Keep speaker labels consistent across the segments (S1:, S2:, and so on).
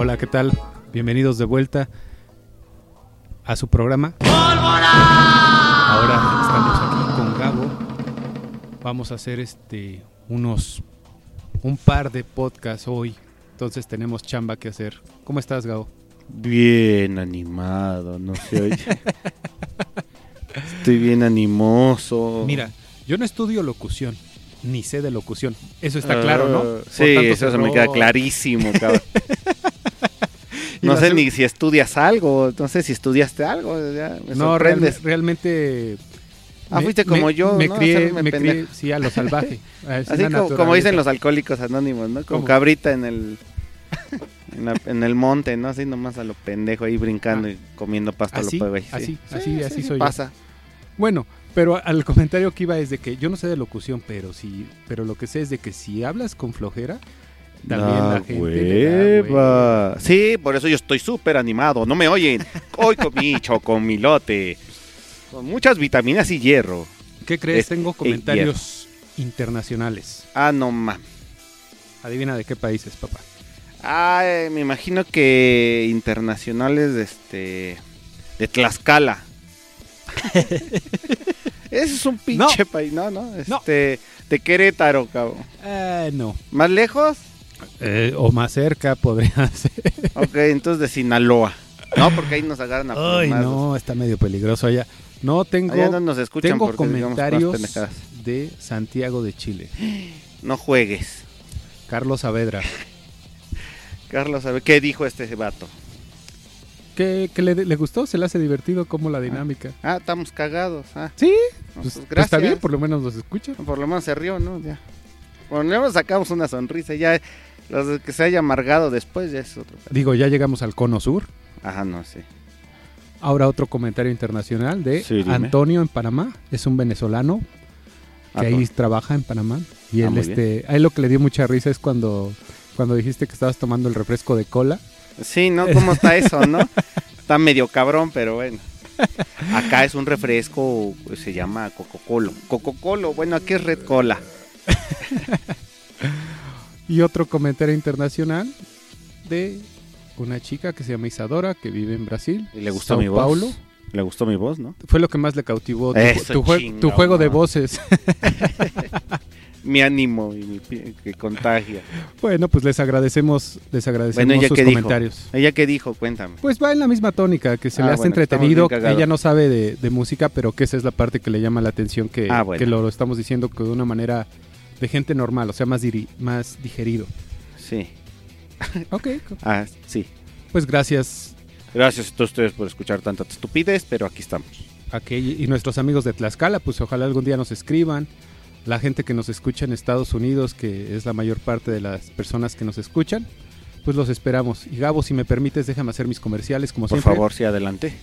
S1: Hola, ¿qué tal? Bienvenidos de vuelta a su programa. Ahora estamos aquí con Gabo. Vamos a hacer este unos un par de podcasts hoy. Entonces tenemos chamba que hacer. ¿Cómo estás, Gabo?
S2: Bien animado, no se oye. Estoy bien animoso.
S1: Mira, yo no estudio locución, ni sé de locución. Eso está claro, ¿no? Por
S2: Sí,
S1: tanto,
S2: eso
S1: se
S2: me queda clarísimo, cabrón. No sé ni si estudias algo, no sé si estudiaste algo, ya me
S1: No, real- realmente.
S2: Ah, fuiste como yo,
S1: Me
S2: ¿no?
S1: crié, me crié, sí, a lo salvaje. a
S2: Así como, dicen los alcohólicos anónimos, ¿no? Como
S1: ¿Cómo?
S2: cabrita en el en, la- en el monte, ¿no? Así nomás a lo pendejo ahí brincando y comiendo pasto a
S1: Así,
S2: lo güey. Sí.
S1: así,
S2: Sí,
S1: así,
S2: sí,
S1: así
S2: sí,
S1: soy yo.
S2: pasa.
S1: Bueno, pero al comentario que iba es de que yo no sé de locución, pero sí, pero lo que sé es de que si hablas con flojera, también
S2: Da
S1: la gente da.
S2: Sí, por eso yo estoy súper animado. No me oyen. Hoy comí chocomilote. Con muchas vitaminas y hierro.
S1: ¿Qué crees?
S2: Es-
S1: Tengo comentarios internacionales.
S2: Ah, no mames.
S1: Adivina de qué países, papá.
S2: Ah, eh, me imagino que internacionales de este. de Tlaxcala. Ese es un pinche país, no, no. Este. De Querétaro, cabrón.
S1: Eh, no.
S2: ¿Más lejos?
S1: Eh, o más cerca podría ser.
S2: Ok, entonces de Sinaloa. No, porque ahí nos agarran a
S1: Ay, no, está medio peligroso allá. No, tengo,
S2: Allá no nos escuchan
S1: tengo
S2: porque
S1: comentarios de Santiago de Chile.
S2: No juegues.
S1: Carlos Saavedra.
S2: Carlos, a ver, ¿qué dijo este vato?
S1: que, que le, le gustó, se le hace divertido como la dinámica.
S2: Ah, estamos cagados. Ah,
S1: Sí,
S2: No,
S1: pues,
S2: pues,
S1: pues
S2: gracias.
S1: está bien, por lo menos nos escucha.
S2: Por lo menos se rió, ¿no? Ya. Por lo menos sacamos una sonrisa. Ya, los que se haya amargado después ya es otro.
S1: Digo, ya llegamos al cono sur.
S2: Ajá, no sé.
S1: Ahora otro comentario internacional de
S2: Sí.
S1: Antonio en Panamá. Es un venezolano que
S2: Ah,
S1: ahí trabaja en Panamá. Y
S2: Ah,
S1: él, este, a él lo que le dio mucha risa es cuando, cuando dijiste que estabas tomando el refresco de cola.
S2: Sí, ¿no? ¿Cómo está eso, no? Está medio cabrón, pero bueno. Acá es un refresco, pues, se llama Coca-Cola. Coca-Cola, bueno, aquí es Red Cola.
S1: Y otro comentario internacional de una chica que se llama Isadora, que vive en Brasil.
S2: Y le gustó
S1: Sao
S2: mi voz.
S1: Paulo.
S2: Le gustó mi voz, ¿no?
S1: Fue lo que más le cautivó. Tu,
S2: Eso,
S1: tu jue-
S2: chinga,
S1: tu juego de voces.
S2: Mi ánimo y mi pie- que contagia.
S1: bueno, pues les agradecemos, les agradecemos
S2: Bueno, ¿ella
S1: sus
S2: dijo?
S1: comentarios.
S2: ¿Ella qué dijo? Cuéntame.
S1: Pues va en la misma tónica, que se
S2: Ah,
S1: le hace
S2: bueno,
S1: entretenido. Ella no sabe de, de música, pero que esa es la parte que le llama la atención, que,
S2: Ah, bueno.
S1: que lo, lo estamos diciendo que de una manera de gente normal, o sea, más, diri- más digerido.
S2: Sí.
S1: Ok,
S2: Ah, sí.
S1: pues gracias
S2: Gracias a todos ustedes por escuchar tanta estupidez, pero aquí estamos.
S1: que y nuestros amigos de Tlaxcala, pues ojalá algún día nos escriban. La gente que nos escucha en Estados Unidos, que es la mayor parte de las personas que nos escuchan, pues los esperamos. Y Gabo, si me permites, déjame hacer mis comerciales como
S2: Por
S1: siempre.
S2: favor, sí, adelante.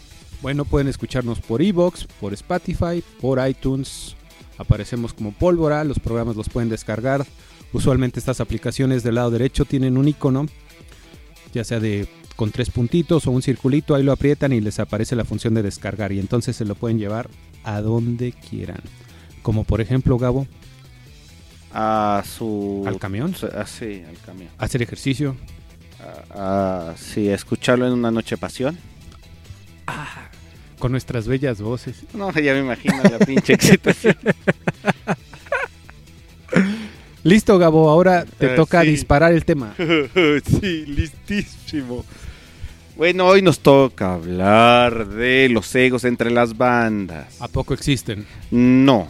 S1: Bueno, pueden escucharnos por Evox, por Spotify, por iTunes. Aparecemos como pólvora, los programas los pueden descargar. Usualmente estas aplicaciones del lado derecho tienen un icono, ya sea de con tres puntitos o un circulito, ahí lo aprietan y les aparece la función de descargar y entonces se lo pueden llevar a donde quieran. Como por ejemplo, Gabo,
S2: A su...
S1: al camión,
S2: Ah, sí, al camión.
S1: hacer ejercicio.
S2: Ah, ah, sí, escucharlo en una noche pasión.
S1: Con nuestras bellas voces.
S2: No, ya me imagino la pinche excitación.
S1: Listo, Gabo, ahora te
S2: Eh,
S1: toca
S2: sí.
S1: disparar el tema.
S2: sí, listísimo. Bueno, hoy nos toca hablar de los egos entre las bandas.
S1: ¿A poco existen?
S2: No.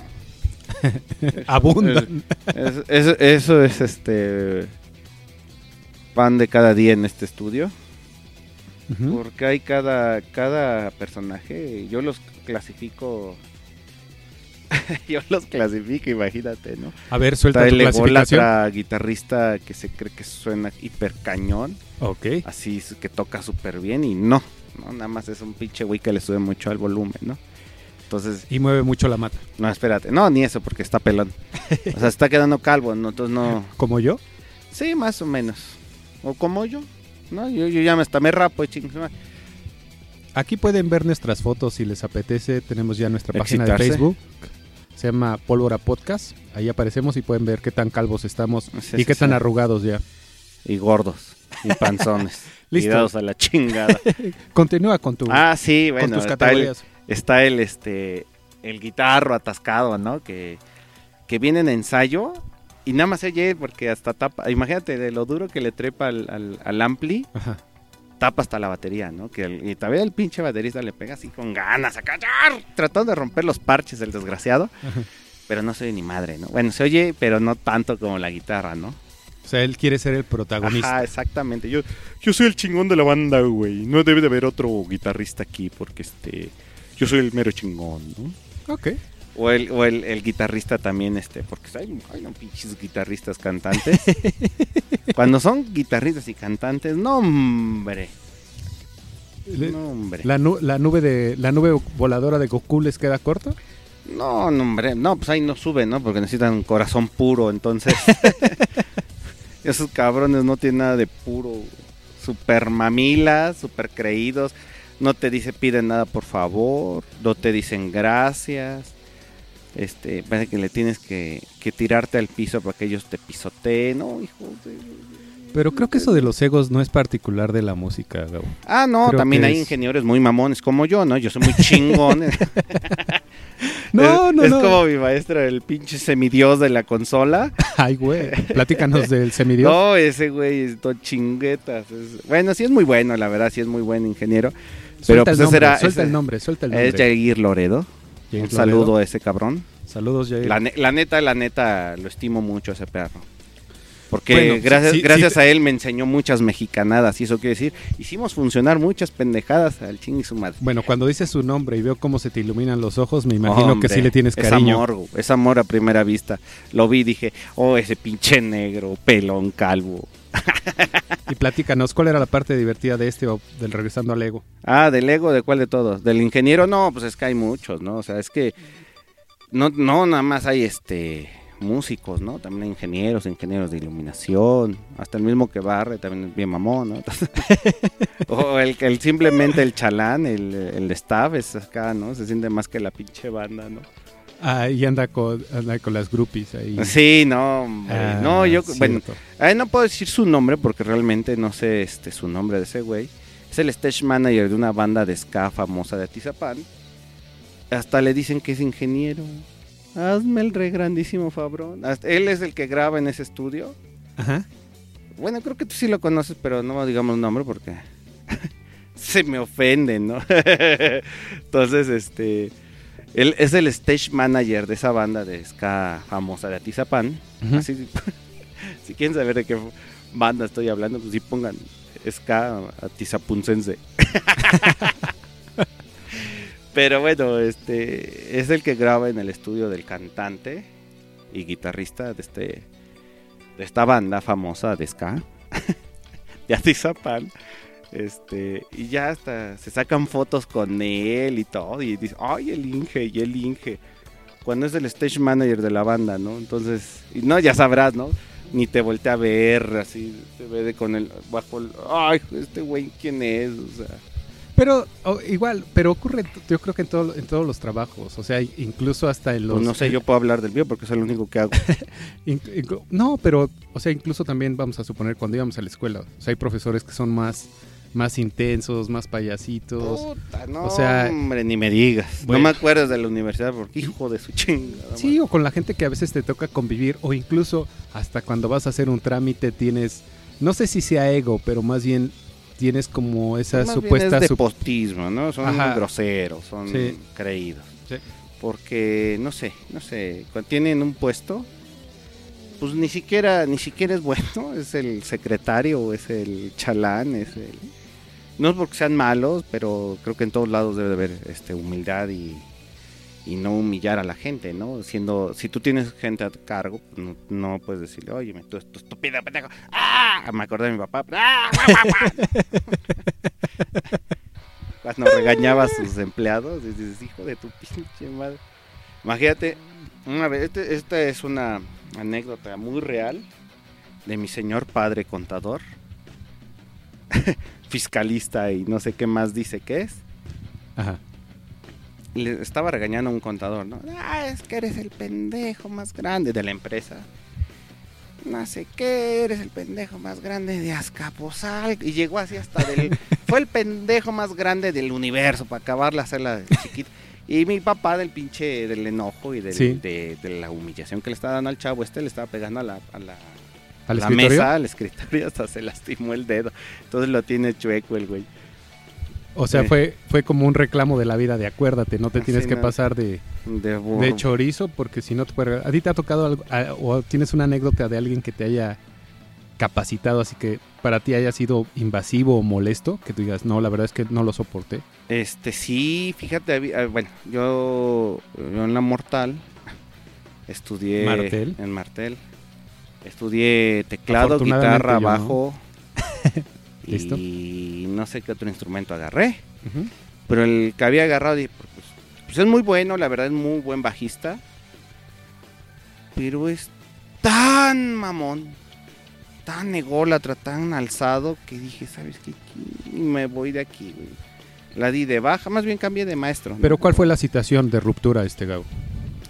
S1: Abundan.
S2: Es- es- eso es este. pan de cada día en este estudio. Porque hay cada, cada personaje, yo los clasifico. yo los clasifico, imagínate, ¿no?
S1: A ver, suelta
S2: Está
S1: tu
S2: el
S1: clasificación.
S2: ególatra guitarrista que se cree que suena hiper cañón,
S1: Ok.
S2: así que toca súper bien y no, no, nada más es un pinche güey que le sube mucho al volumen, ¿no? Entonces,
S1: Y mueve mucho la mata.
S2: no, espérate, no, ni eso porque está pelón. O sea, está quedando calvo, ¿no? entonces no.
S1: ¿Como yo?
S2: Sí, más o menos. O como yo, ¿no? Yo, yo ya me, hasta me rapo y ching,
S1: Aquí pueden ver nuestras fotos si les apetece. Tenemos ya nuestra página de. Facebook. Se llama Pólvora Podcast. Ahí aparecemos y pueden ver qué tan calvos estamos
S2: Sí,
S1: y
S2: sí,
S1: qué tan arrugados ya.
S2: Y gordos, y panzones.
S1: Listo.
S2: Y dados a la chingada.
S1: Continúa con tu
S2: Ah, sí,
S1: con
S2: bueno,
S1: tus
S2: está el,
S1: categorías.
S2: está el este el guitarro atascado, ¿no? Que, que viene en ensayo y nada más oye porque hasta tapa, imagínate de lo duro que le trepa al, al, al ampli,
S1: Ajá.
S2: Tapa hasta la batería, ¿no? Que el, y todavía el pinche baterista le pega así con ganas, acá, ¡yar! tratando de romper los parches el desgraciado,
S1: Ajá.
S2: pero no se oye ni madre, ¿no? Bueno, se oye, pero no tanto como la guitarra, ¿no?
S1: O sea, él quiere ser el protagonista.
S2: Ajá, exactamente. Yo, yo soy el chingón de la banda, güey. No debe de haber otro guitarrista aquí porque este yo soy el mero chingón, ¿no?
S1: Ok.
S2: O el, o el, el guitarrista también, este, porque hay, hay unos pinches guitarristas cantantes. Cuando son guitarristas y cantantes, no hombre, no hombre.
S1: La, nu- la nube de la nube voladora de Goku les queda corta.
S2: No, no hombre, no, pues ahí no sube, ¿no? Porque necesitan un corazón puro, entonces. Esos cabrones no tienen nada de puro. Super mamilas, super creídos. No te dice piden nada por favor. No te dicen gracias. Este, parece que le tienes que, que tirarte al piso para que ellos te pisoteen. No, hijo de...
S1: Pero creo que eso de los egos no es particular de la música, Gabo.
S2: Ah, no,
S1: Creo
S2: también hay
S1: es-
S2: ingenieros muy mamones como yo, ¿no? Yo soy muy chingón.
S1: No,
S2: es,
S1: no,
S2: es
S1: no.
S2: como mi maestro, el pinche semidios de la consola.
S1: Ay, güey. Platícanos del semidios.
S2: No, ese güey es todo chinguetas. es- Bueno, sí es muy bueno, la verdad, sí es muy buen ingeniero. pero,
S1: suelta el
S2: pues, ese
S1: nombre,
S2: era-
S1: suelta
S2: ese-
S1: el nombre, suelta el nombre.
S2: Es Jair Loredo.
S1: Jair
S2: Un saludo a ese cabrón.
S1: Saludos, Jair.
S2: La, ne- la neta, la neta, lo estimo mucho a ese perro. Porque
S1: Bueno,
S2: gracias,
S1: sí,
S2: gracias
S1: sí.
S2: a él me enseñó muchas mexicanadas. Y eso quiere decir, hicimos funcionar muchas pendejadas al ching y su madre.
S1: Bueno, cuando dices su nombre y veo cómo se te iluminan los ojos, me imagino
S2: Hombre,
S1: que sí le tienes
S2: es
S1: cariño.
S2: amor, güey, es amor a primera vista. Lo vi y dije, oh, ese pinche negro, pelón, calvo.
S1: Y platícanos, ¿cuál era la parte divertida de este o del regresando al ego?
S2: Ah, del ego, ¿de cuál de todos? Del ingeniero, no, pues es que hay muchos, ¿no? O sea, es que no, no nada más hay este músicos, ¿no? También hay ingenieros, ingenieros de iluminación, hasta el mismo que barre también es bien mamón, ¿no? o el, el simplemente el chalán, el, el staff es acá, ¿no? Se siente más que la pinche banda, ¿no?
S1: Ah, y anda con, anda con las groupies ahí.
S2: Sí, no.
S1: Ah,
S2: no, yo, bueno. Ay, no puedo decir su nombre porque realmente no sé este su nombre de ese güey. Es el stage manager de una banda de ska famosa de Atizapán. Hasta le dicen que es ingeniero. Hazme el re grandísimo fabrón. Él es el que graba en ese estudio.
S1: Ajá.
S2: Bueno, creo que tú sí lo conoces, pero no digamos nombre porque se me ofenden, ¿no? Entonces, este, él es el stage manager de esa banda de ska famosa de Atizapán. Así, si quieren saber de qué banda estoy hablando, pues sí pongan ska atizapuncense. Pero bueno, este es el que graba en el estudio del cantante y guitarrista de este de esta banda famosa de ska de Atizapán. Este, y ya hasta se sacan fotos con él y todo y dice, "Ay, el Inge, y el Inge." Cuando es el stage manager de la banda, ¿no? Entonces, y no, ya sabrás, ¿no? Ni te voltea a ver, así, te ve de con el bajo el, ay, este güey, ¿quién es? O sea,
S1: Pero igual, pero ocurre, yo creo que en, todo- en todos los trabajos, o sea, incluso hasta en los...
S2: pues no sé, yo puedo hablar del mío porque es lo único que hago.
S1: No, pero, o sea, incluso también vamos a suponer cuando íbamos a la escuela, o sea, hay profesores que son más, más intensos, más payasitos.
S2: Puta, no,
S1: o sea,
S2: hombre, ni me digas.
S1: bueno.
S2: No me acuerdas de la universidad porque hijo de su chingada.
S1: Sí, o con la gente que a veces te toca convivir, o incluso hasta cuando vas a hacer un trámite tienes, no sé si sea ego, pero más bien tienes como esa
S2: Más bien
S1: supuesta...
S2: es
S1: sup-
S2: nepotismo, ¿no? Son
S1: Ajá.
S2: groseros, son
S1: Sí.
S2: creídos.
S1: Sí.
S2: Porque, no sé, no sé, cuando tienen un puesto, pues ni siquiera, ni siquiera es bueno, es el secretario, es el chalán, es el... No es porque sean malos, pero creo que en todos lados debe de haber este, humildad y, y no humillar a la gente, ¿no? Siendo, si tú tienes gente a cargo, no, no puedes decirle, oye, tú, tú estúpido pendejo, ¡ah! Me acordé de mi papá, ¡ah! Cuando regañaba a sus empleados, dices, hijo de tu pinche madre. Imagínate, una vez, este, esta es una anécdota muy real de mi señor padre contador, fiscalista y no sé qué más dice que es.
S1: Ajá.
S2: Le estaba regañando a un contador, ¿no? Ah, es que eres el pendejo más grande de la empresa. No sé qué, eres el pendejo más grande de Azcapotzalco. Y llegó así hasta del... fue el pendejo más grande del universo para acabarla, hacerla chiquita. Y mi papá del pinche, del enojo y del-
S1: Sí.
S2: de, de la humillación que le estaba dando al chavo, este le estaba pegando a la, a la,
S1: ¿Al
S2: la
S1: escritorio?
S2: mesa, al escritorio, hasta se lastimó el dedo. Entonces lo tiene chueco el güey.
S1: O sea,
S2: Sí.
S1: fue, fue como un reclamo de la vida de acuérdate, no te tienes que
S2: no.
S1: pasar de,
S2: De,
S1: chorizo porque si no te puede... ¿A ti te ha tocado algo a- o tienes una anécdota de alguien que te haya capacitado así que para ti haya sido invasivo o molesto? Que tú digas, no, la verdad es que no lo soporté.
S2: Este, sí, fíjate, ah, bueno, yo, yo en la Mortal estudié
S1: Martel.
S2: en Martel. Estudié teclado, guitarra,
S1: yo no.
S2: bajo.
S1: Listo.
S2: Y no sé qué otro instrumento agarré. Pero el que había agarrado, pues, pues es muy bueno, la verdad es muy buen bajista. Pero es tan mamón, tan ególatra, tan alzado, que dije, ¿sabes qué? Me voy de aquí, güey. La di de baja, más bien cambié de maestro. ¿no?
S1: Pero ¿cuál fue la situación de ruptura este Gabo?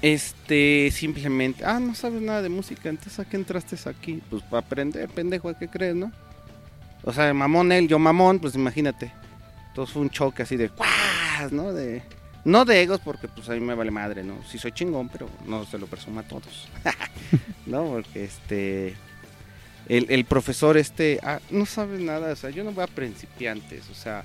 S2: Este, simplemente, ah, no sabes nada de música, entonces ¿a qué entraste aquí? Pues para aprender, pendejo, ¿a qué crees, no? O sea, mamón él, yo mamón, pues imagínate. Entonces fue un choque así de, ¡guas! ¿no? De, no de egos, porque pues a mí me vale madre, ¿no? Sí soy chingón, pero no se lo presumo a todos. ¿No? Porque este, el, el profesor este, ah, no sabes nada, o sea, yo no voy a principiantes, o sea,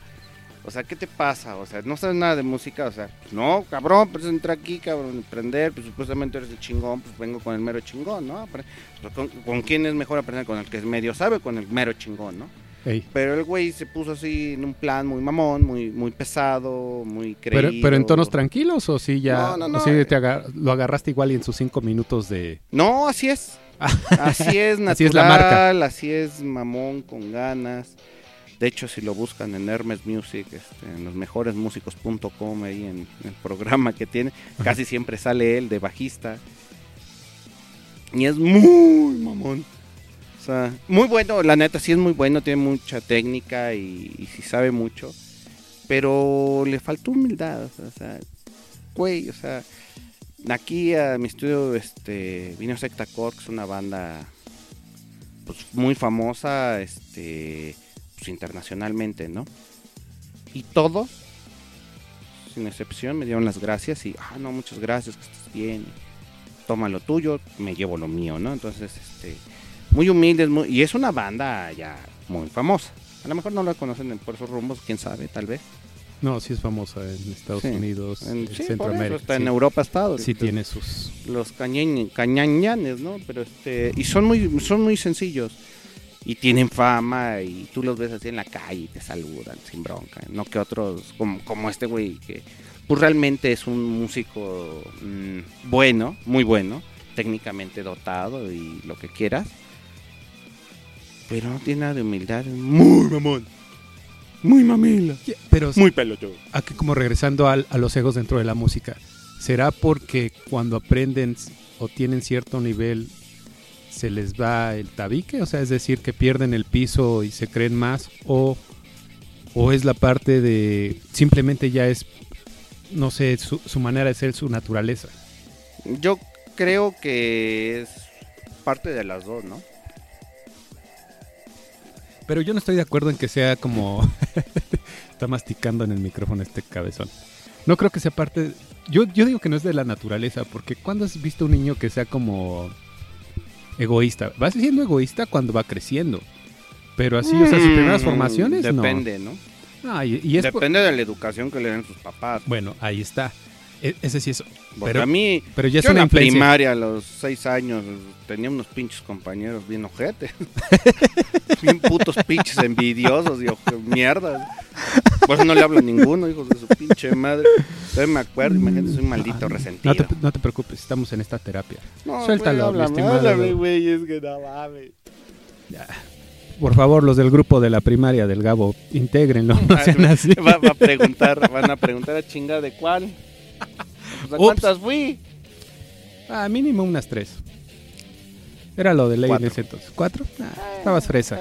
S2: o sea, ¿qué te pasa? O sea, no sabes nada de música, o sea, pues, no, cabrón, pues entra aquí, cabrón, aprender, pues supuestamente eres el chingón, pues vengo con el mero chingón, ¿no? ¿Con, con quién es mejor aprender? Con el que es medio sabe o con el mero chingón, ¿no?
S1: Ey.
S2: Pero el güey se puso así en un plan muy mamón, muy muy pesado, muy creído.
S1: Pero, pero en tonos tranquilos o sí ya
S2: No, no,
S1: o
S2: no,
S1: sí
S2: eh.
S1: te agar- lo agarraste igual y en sus cinco minutos de
S2: No, así es. Así es natural,
S1: Así es la marca.
S2: así es mamón con ganas. De hecho, si lo buscan en Hermes Music, este, en los mejores músicos.com, ahí en, en el programa que tiene, casi siempre sale él de bajista. Y es muy mamón. O sea, muy bueno, la neta, sí es muy bueno, tiene mucha técnica y, y sí sabe mucho. Pero le faltó humildad, o sea, güey, o sea, aquí a mi estudio este, vino Secta es una banda pues, muy famosa este, pues, internacionalmente, ¿no? Y todos, sin excepción, me dieron las gracias y, ah, no, muchas gracias, que estés bien, toma lo tuyo, me llevo lo mío, ¿no? Entonces, este, muy humildes, muy- y es una banda ya muy famosa. A lo mejor no la conocen en- por esos rumbos, quién sabe, tal vez.
S1: No, sí es famosa en Estados
S2: Sí.
S1: Unidos,
S2: En, sí,
S1: Centroamérica. sí.
S2: en Europa estado.
S1: Sí
S2: Entonces,
S1: tiene sus
S2: los cañañ- cañañanes, ¿no? Pero este y son muy son muy sencillos y tienen fama y tú los ves así en la calle y te saludan sin bronca, no que otros como, como este güey que pues realmente es un músico mm, bueno, muy bueno, técnicamente dotado y lo que quieras. Pero no tiene nada de humildad, muy mamón. Muy mamila,
S1: pero
S2: muy pelotudo.
S1: aquí como regresando al- a los egos dentro de la música, ¿será porque cuando aprenden o tienen cierto nivel se les va el tabique? O sea, es decir, que pierden el piso y se creen más o, o es la parte de simplemente ya es, no sé, su, su manera de ser, su naturaleza.
S2: Yo creo que es parte de las dos, ¿no?
S1: Pero yo no estoy de acuerdo en que sea como... Está masticando en el micrófono este cabezón. No creo que sea parte... Yo, yo digo que no es de la naturaleza, porque cuando has visto un niño que sea como egoísta? Va siendo egoísta cuando va creciendo. Pero así, o sea, sus primeras
S2: Mm,
S1: formaciones, no.
S2: Depende, ¿no?
S1: Ah, y, y es por-
S2: Depende de la educación que le den sus papás.
S1: Bueno, ahí está. E- ese sí es.
S2: Porque
S1: Pero,
S2: a mí,
S1: pero ya es
S2: yo en
S1: una
S2: la primaria a los seis años tenía unos pinches compañeros bien ojetes. bien putos pinches envidiosos y mierdas. Por eso no le hablo a ninguno, hijos de su pinche madre. Todavía me acuerdo, imagínate, soy un maldito resentido.
S1: No te, no te preocupes, estamos en esta terapia.
S2: No,
S1: Suéltalo,
S2: güey, háblame, háblame, güey, es que no mames.
S1: Por favor, los del grupo de la primaria del Gabo, intégrenlo, no sean así.
S2: Va, va a preguntar, van a preguntar a chingar de cuál. Pues, ¿A cuántas fui?
S1: Ah, mínimo unas tres. Era lo de ley en ese entonces. ¿Cuatro? Ah, estabas fresa.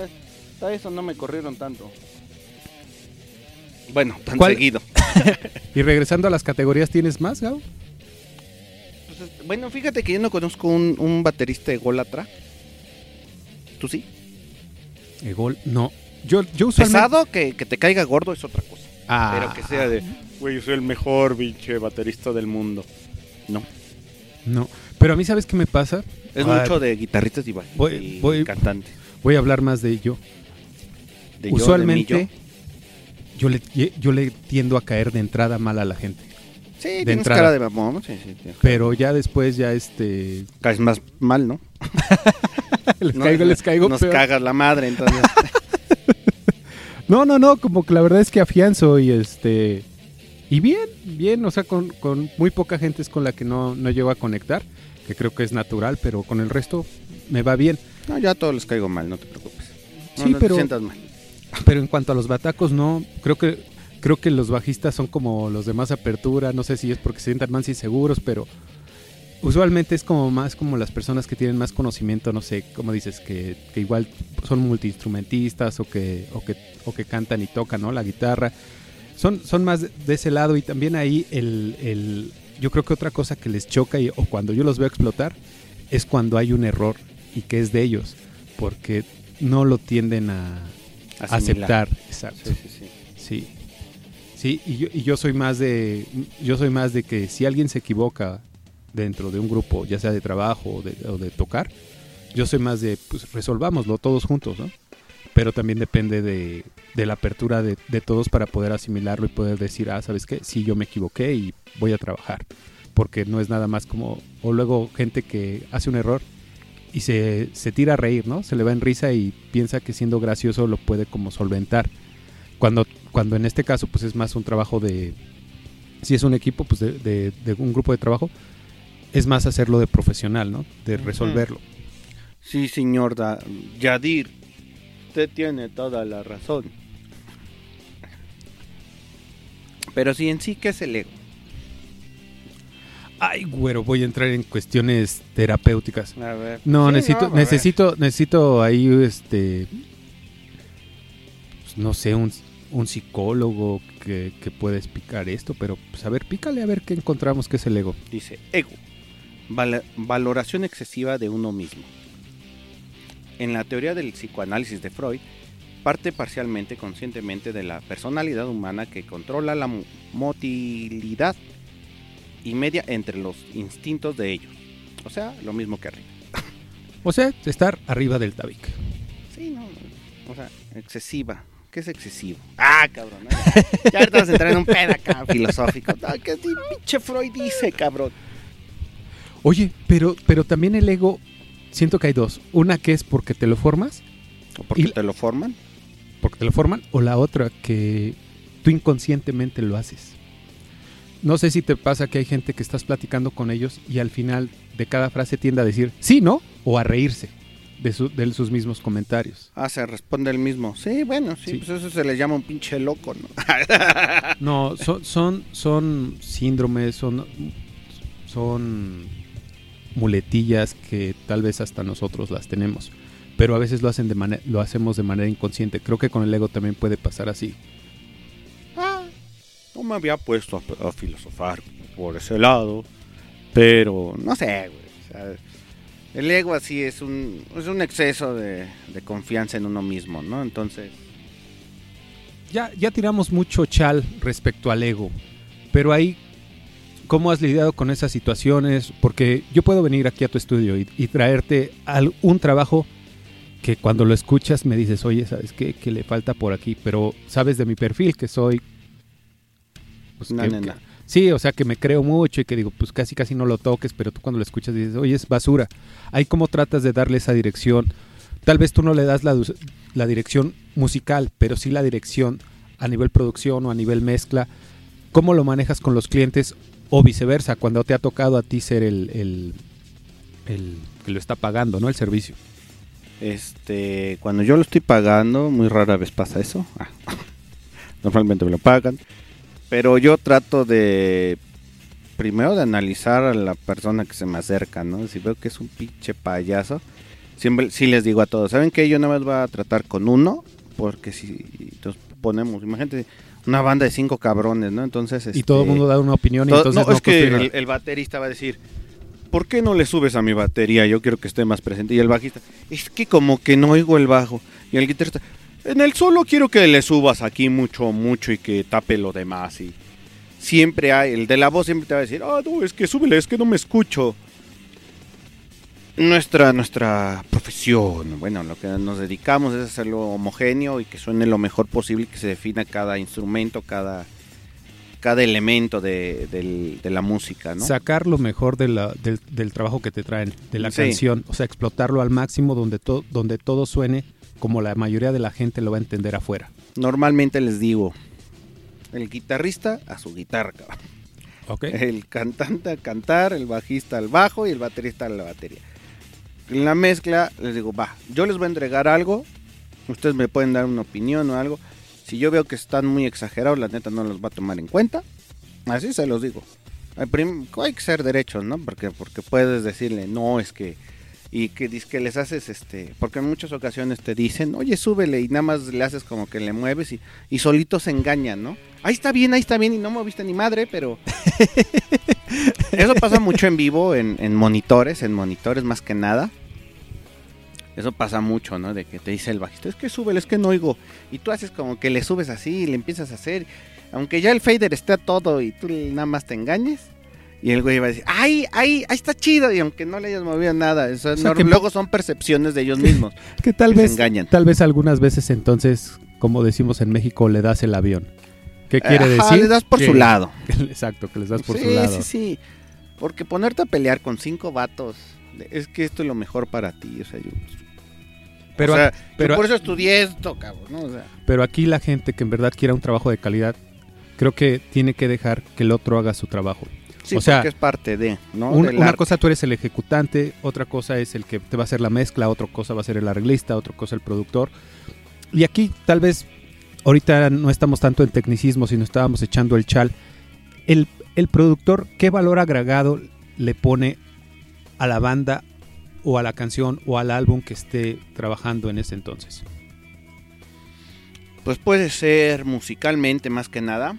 S2: Hasta eso no me corrieron tanto. Bueno, tan
S1: ¿Cuál?
S2: seguido.
S1: Y regresando a las categorías, ¿tienes más, Gabo?
S2: Pues, bueno, fíjate que yo no conozco un, un baterista ególatra. ¿Tú sí?
S1: Egol, no. Yo, yo usualmente...
S2: Pesado, que, que te caiga gordo es otra cosa.
S1: Ah,
S2: Pero que sea de, güey, yo soy el mejor pinche baterista del mundo. No.
S1: No. Pero a mí, ¿sabes qué me pasa?
S2: Es
S1: Ah,
S2: mucho de guitarristas y,
S1: voy-
S2: y
S1: voy-
S2: cantantes.
S1: Voy a hablar más de ello.
S2: De yo, de
S1: Usualmente,
S2: mí, yo.
S1: Yo. le, yo le tiendo a caer de entrada mal a la gente.
S2: Sí,
S1: de
S2: tienes
S1: entrada.
S2: cara de mamón. Sí, sí, sí.
S1: Pero ya después, ya este...
S2: Caes más mal, ¿no?
S1: Les
S2: No,
S1: caigo, les caigo
S2: Nos
S1: peor.
S2: cagas la madre, entonces.
S1: No, no, no, como que la verdad es que afianzo y este... Y bien, bien, o sea, con, con muy poca gente es con la que no, no llego a conectar, que creo que es natural, pero con el resto me va bien.
S2: no, ya a todos les caigo mal, no te preocupes. No,
S1: Sí,
S2: no
S1: pero-
S2: te sientas mal.
S1: Pero en cuanto a los batacos, no, creo que creo que los bajistas son como los de más apertura, no sé si es porque se sientan más inseguros, pero usualmente es como más como las personas que tienen más conocimiento, no sé, como dices, que, que igual son multiinstrumentistas o que, o que, o que cantan y tocan, ¿no? La guitarra. Son, son más de, ese lado y también ahí el, el- yo creo que otra cosa que les choca y, o cuando yo los veo explotar es cuando hay un error y que es de ellos, porque no lo tienden a
S2: Asimilar.
S1: aceptar. Exacto.
S2: Sí, sí, sí.
S1: Sí. Y yo, y yo soy más de yo soy más de que si alguien se equivoca dentro de un grupo, ya sea de trabajo o de, o de tocar, yo soy más de pues resolvámoslo todos juntos, ¿no? Pero también depende de, de la apertura de, de todos para poder asimilarlo y poder decir, ah, ¿sabes qué? Sí, yo me equivoqué y voy a trabajar. Porque no es nada más como, o luego gente que hace un error y se, se tira a reír, ¿no? Se le va en risa y piensa que siendo gracioso lo puede como solventar. Cuando, cuando en este caso pues es más un trabajo de, si es un equipo pues de, de- de un grupo de trabajo, es más hacerlo de profesional, ¿no? De resolverlo.
S2: Sí, señor Da- Yadir. Usted tiene toda la razón. Pero sí, en sí, ¿qué es el ego?
S1: Ay, güero, voy a entrar en cuestiones terapéuticas.
S2: A ver.
S1: No,
S2: Sí,
S1: necesito,
S2: no, ver.
S1: necesito, necesito ahí, este, pues, no sé, un, un psicólogo que, que pueda explicar esto, pero pues a ver, pícale a ver qué encontramos que es el ego.
S2: Dice, ego. Val- valoración excesiva de uno mismo. En la teoría del psicoanálisis de Freud, parte parcialmente conscientemente de la personalidad humana que controla la mo- motilidad y media entre los instintos de ellos. O sea, lo mismo que arriba.
S1: O sea, estar arriba del tabique.
S2: Sí, no. O sea, excesiva. ¿Qué es excesivo? Ah, cabrón. ¿eh? Ya ahorita vas a entrar en un pedo acá filosófico. ¿Qué di- pinche Freud dice, cabrón?
S1: Oye, pero, pero también el ego, siento que hay dos. Una que es porque te lo formas,
S2: ¿O porque
S1: Y-
S2: te lo forman?
S1: porque te lo forman, o la otra que tú inconscientemente lo haces. No sé si te pasa que hay gente que estás platicando con ellos y al final de cada frase tiende a decir sí, no, o a reírse de, su- de sus mismos comentarios.
S2: Ah, se responde el mismo. Sí, bueno, sí,
S1: Sí.
S2: pues eso se le llama un pinche loco, ¿no?
S1: No, son, son, son síndromes, son, son muletillas que tal vez hasta nosotros las tenemos. Pero a veces lo, hacen de lo hacemos de manera inconsciente. Creo que con el ego también puede pasar así.
S2: Me había puesto a, filosofar por ese lado. Pero, no sé, güey. el ego así es un, es un exceso de, confianza en uno mismo, ¿no? Entonces,
S1: Ya, ya tiramos mucho chal respecto al ego. Pero ahí, ¿cómo has lidiado con esas situaciones? Porque yo puedo venir aquí a tu estudio y, y traerte al- un trabajo que cuando lo escuchas me dices, oye, ¿sabes qué? Que le falta por aquí. Pero sabes de mi perfil que soy... pues, que- que-. Sí, o sea que me creo mucho y que digo, pues casi casi no lo toques, pero tú cuando lo escuchas dices, oye, es basura. Ahí cómo tratas de darle esa dirección. Tal vez tú no le das la, la dirección musical, pero sí la dirección a nivel producción o a nivel mezcla. ¿Cómo lo manejas con los clientes o viceversa, cuando te ha tocado a ti ser el, el, el que lo está pagando, ¿no? El servicio.
S2: Este, cuando yo lo estoy pagando, muy rara vez pasa eso. Ah, normalmente me lo pagan. Pero yo trato de primero de analizar a la persona que se me acerca, ¿no? Si veo que es un pinche payaso, siempre sí les digo a todos, ¿saben qué? Yo nada más voy a tratar con uno, porque si nos ponemos, imagínate, una banda de cinco cabrones, ¿no? Entonces,
S1: y todo el este, mundo da una opinión y entonces
S2: no, es que el, baterista va a decir, ¿por qué no le subes a mi batería? Yo quiero que esté más presente. Y el bajista, es que como que no oigo el bajo. Y el guitarrista, en el solo quiero que le subas aquí mucho, mucho y que tape lo demás. Y siempre hay, el de la voz siempre te va a decir, ah, no, es que súbele, es que no me escucho. Nuestra, nuestra profesión, bueno, lo que nos dedicamos es hacerlo homogéneo y que suene lo mejor posible, que se defina cada instrumento, cada, cada elemento de, la música, ¿no?
S1: Sacar lo mejor del, del, trabajo que te traen, de la canción, o sea, explotarlo al máximo donde, donde todo suene como la mayoría de la gente lo va a entender afuera.
S2: Normalmente les digo, el guitarrista a su guitarra, El cantante a cantar, el bajista al bajo y el baterista a la batería. En la mezcla les digo, va, yo les voy a entregar algo, ustedes me pueden dar una opinión o algo. Si yo veo que están muy exagerados, la neta no los va a tomar en cuenta. Así se los digo. Hay que ser derechos, ¿no? Porque, porque puedes decirle, no, es que y que, que les haces este porque en muchas ocasiones te dicen oye súbele y nada más le haces como que le mueves y, y solito se engañan no ahí está bien ahí está bien y no moviste ni madre pero eso pasa mucho en vivo en, en, monitores en monitores más que nada. Eso pasa mucho no de que te dice el bajista es que súbele es que no oigo y tú haces como que le subes así y le empiezas a hacer. Aunque ya el fader esté todo y tú nada más te engañes y el güey iba a decir, ay, ay, ahí está chido. Y aunque no le hayas movido nada, eso luego son percepciones de ellos mismos.
S1: que tal vez, engañan. tal vez algunas veces entonces, como decimos en México, le das el avión. ¿Qué quiere decir?
S2: le das por su lado.
S1: exacto, que les das por su lado.
S2: Sí, sí, sí. Porque ponerte a pelear con cinco vatos, es que esto es lo mejor para ti. O sea, yo, pero, pero por eso estudié esto, cabrón. ¿no?
S1: pero aquí la gente que en verdad quiera un trabajo de calidad, creo que tiene que dejar que el otro haga su trabajo
S2: o sea, es parte de, ¿no?
S1: una cosa tú eres el ejecutante, otra cosa es el que te va a hacer la mezcla, otra cosa va a ser el arreglista, otra cosa el productor. Y aquí tal vez ahorita no estamos tanto en tecnicismo, sino estábamos echando el chal. El, el productor, ¿qué valor agregado le pone a la banda o a la canción o al álbum que esté trabajando en ese entonces?
S2: Pues puede ser musicalmente más que nada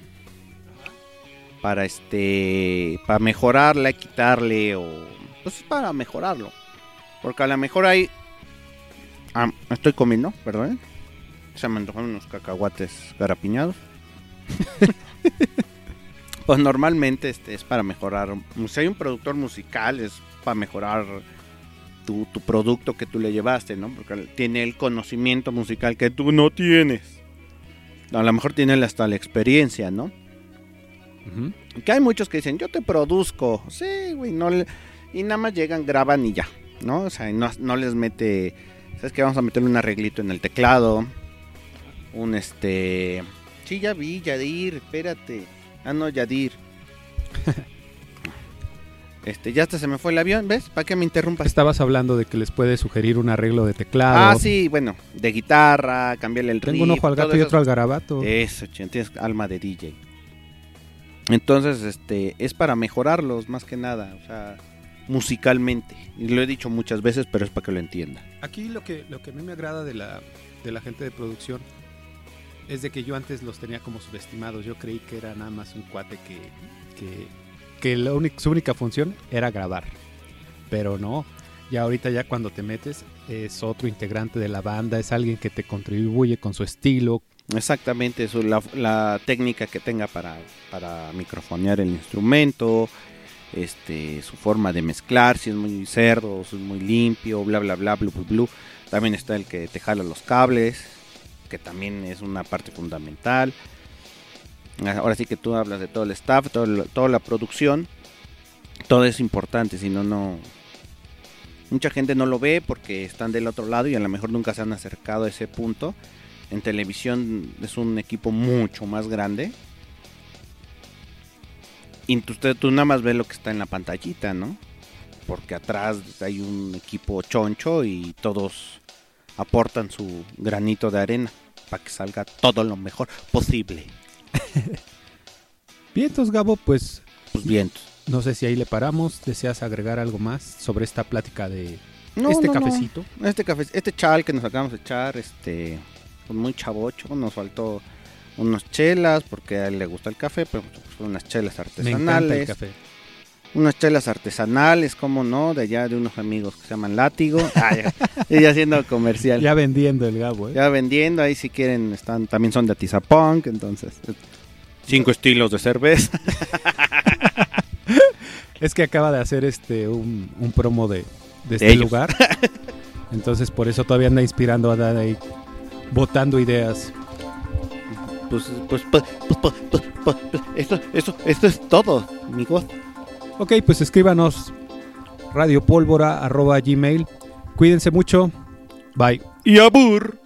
S2: para este para mejorarla, quitarle o pues para mejorarlo. Porque a lo mejor hay ah, estoy comiendo, perdón. Se me antojaron unos cacahuates garapiñados. pues normalmente este es para mejorar. Si hay un productor musical es para mejorar tu, tu producto que tú le llevaste, ¿no? Porque tiene el conocimiento musical que tú no tienes. A lo mejor tiene hasta la experiencia, ¿no? Que hay muchos que dicen, yo te produzco. Sí, güey, no y nada más llegan, graban y ya, ¿no? O sea, no, les mete, ¿sabes qué? Vamos a meterle un arreglito en el teclado. Un este... Sí, ya vi, Yadir, espérate. Ah, no, Yadir. Este, ya hasta se me fue el avión, ¿ves? ¿Para qué me interrumpas?
S1: Estabas hablando de que les puede sugerir un arreglo de teclado.
S2: Ah, sí, bueno, de guitarra, cambiarle el
S1: Tengo un ojo al gato y otro al garabato.
S2: Eso, tienes alma de DJ. Entonces, este, es para mejorarlos más que nada, o sea, musicalmente. Y lo he dicho muchas veces, pero es para que lo entienda.
S1: Aquí lo que, lo que a mí me agrada de la, de la gente de producción es de que yo antes los tenía como subestimados. Yo creí que era nada más un cuate que, que, que la su única función era grabar. Pero no, ya ahorita ya cuando te metes es otro integrante de la banda, es alguien que te contribuye con su estilo,
S2: Exactamente, eso, la, técnica que tenga para, para microfonear el instrumento, este, su forma de mezclar, si es muy cerdo, si es muy limpio, bla bla bla, blu blu blu. También está el que te jala los cables, que también es una parte fundamental. Ahora sí que tú hablas de todo el staff, todo toda la producción. Todo es importante, si no, no... Mucha gente no lo ve porque están del otro lado y a lo mejor nunca se han acercado a ese punto. En televisión es un equipo mucho más grande. Y tú, nada más ves lo que está en la pantallita, ¿no? Porque atrás hay un equipo choncho y todos aportan su granito de arena para que salga todo lo mejor posible.
S1: Bien, entonces Gabo, pues
S2: Pues bien.
S1: no sé si ahí le paramos. ¿Deseas agregar algo más sobre esta plática de
S2: No,
S1: este
S2: no, no.
S1: cafecito?
S2: Este café, este chal que nos acabamos de echar, este, muy chavocho, nos faltó unas chelas porque a él le gusta el café, pero pues, unas chelas
S1: Me encanta el
S2: artesanales,
S1: café.
S2: unas chelas artesanales, como no, de allá de unos amigos que se llaman Látigo, ah, ya, y ya haciendo comercial, ya.
S1: Ya vendiendo el Gabo, ¿eh?
S2: vendiendo, ahí si quieren, están, también son de Atizapunk, entonces, eh, cinco estilos de cerveza,
S1: Es que acaba de hacer este un, un promo de, de este lugar. Entonces por eso todavía anda inspirando a dar votando ideas.
S2: Pues, pues, pues, pues, pues esto, esto, esto es todo, amigos.
S1: Ok, pues escríbanos radiopólvora arroba gmail. Cuídense mucho. Bye.
S2: Y abur.